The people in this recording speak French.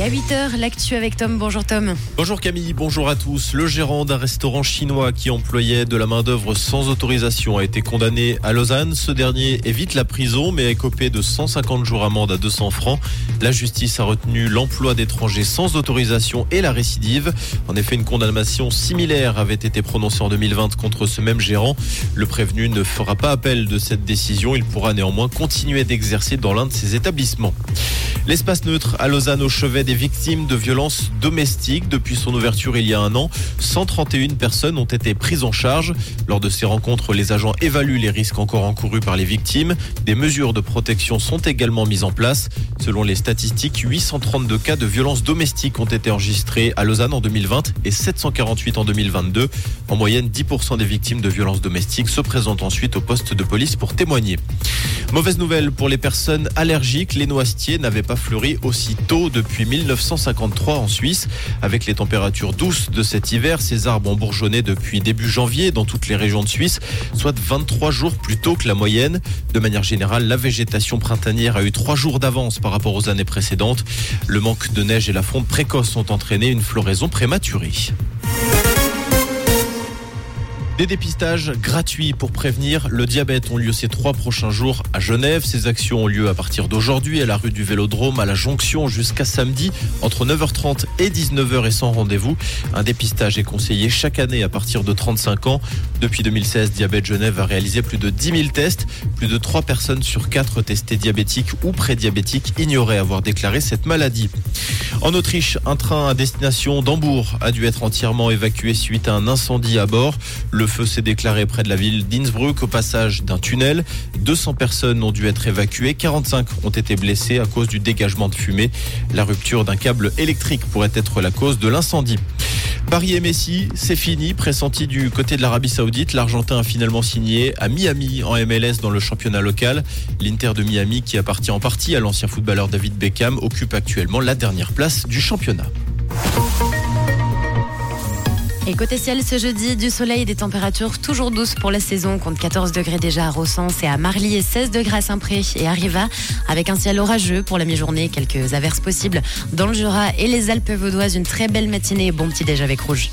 À 8h, l'actu avec Tom. Bonjour Tom. Bonjour Camille, bonjour à tous. Le gérant d'un restaurant chinois qui employait de la main-d'œuvre sans autorisation a été condamné à Lausanne. Ce dernier évite la prison mais est copé de 150 jours amende à 200 francs. La justice a retenu l'emploi d'étrangers sans autorisation et la récidive. En effet, une condamnation similaire avait été prononcée en 2020 contre ce même gérant. Le prévenu ne fera pas appel de cette décision. Il pourra néanmoins continuer d'exercer dans l'un de ses établissements. L'espace neutre à Lausanne au chevet des victimes de violences domestiques. Depuis son ouverture il y a un an, 131 personnes ont été prises en charge. Lors de ces rencontres, les agents évaluent les risques encore encourus par les victimes. Des mesures de protection sont également mises en place. Selon les statistiques, 832 cas de violences domestiques ont été enregistrés à Lausanne en 2020 et 748 en 2022. En moyenne, 10% des victimes de violences domestiques se présentent ensuite au poste de police pour témoigner. Mauvaise nouvelle pour les personnes allergiques, les noisetiers n'avaient pas fleuri aussi tôt depuis 1953 en Suisse. Avec les températures douces de cet hiver, ces arbres ont bourgeonné depuis début janvier dans toutes les régions de Suisse, soit 23 jours plus tôt que la moyenne. De manière générale, la végétation printanière a eu trois jours d'avance par rapport aux années précédentes. Le manque de neige et la fonte précoce ont entraîné une floraison prématurée. Des dépistages gratuits pour prévenir le diabète ont lieu ces trois prochains jours à Genève. Ces actions ont lieu à partir d'aujourd'hui à la rue du Vélodrome, à la Jonction jusqu'à samedi entre 9h30 et 19h et sans rendez-vous. Un dépistage est conseillé chaque année à partir de 35 ans. Depuis 2016, Diabète Genève a réalisé plus de 10 000 tests. Plus de 3 personnes sur 4 testées diabétiques ou prédiabétiques ignoraient avoir déclaré cette maladie. En Autriche, un train à destination d'Hambourg a dû être entièrement évacué suite à un incendie à bord. Le feu s'est déclaré près de la ville d'Innsbruck au passage d'un tunnel. 200 personnes ont dû être évacuées, 45 ont été blessées à cause du dégagement de fumée. La rupture d'un câble électrique pourrait être la cause de l'incendie. Paris et Messi, c'est fini. Pressenti du côté de l'Arabie Saoudite, l'Argentin a finalement signé à Miami en MLS dans le championnat local. L'Inter de Miami, qui appartient en partie à l'ancien footballeur David Beckham, occupe actuellement la dernière place du championnat. Et côté ciel, ce jeudi, du soleil et des températures toujours douces pour la saison. Compte 14 degrés déjà à Rossens et à Marly et 16 degrés à Saint-Pré et à Riva. Avec un ciel orageux pour la mi-journée, quelques averses possibles dans le Jura et les Alpes vaudoises. Une très belle matinée et bon petit déj avec Rouge.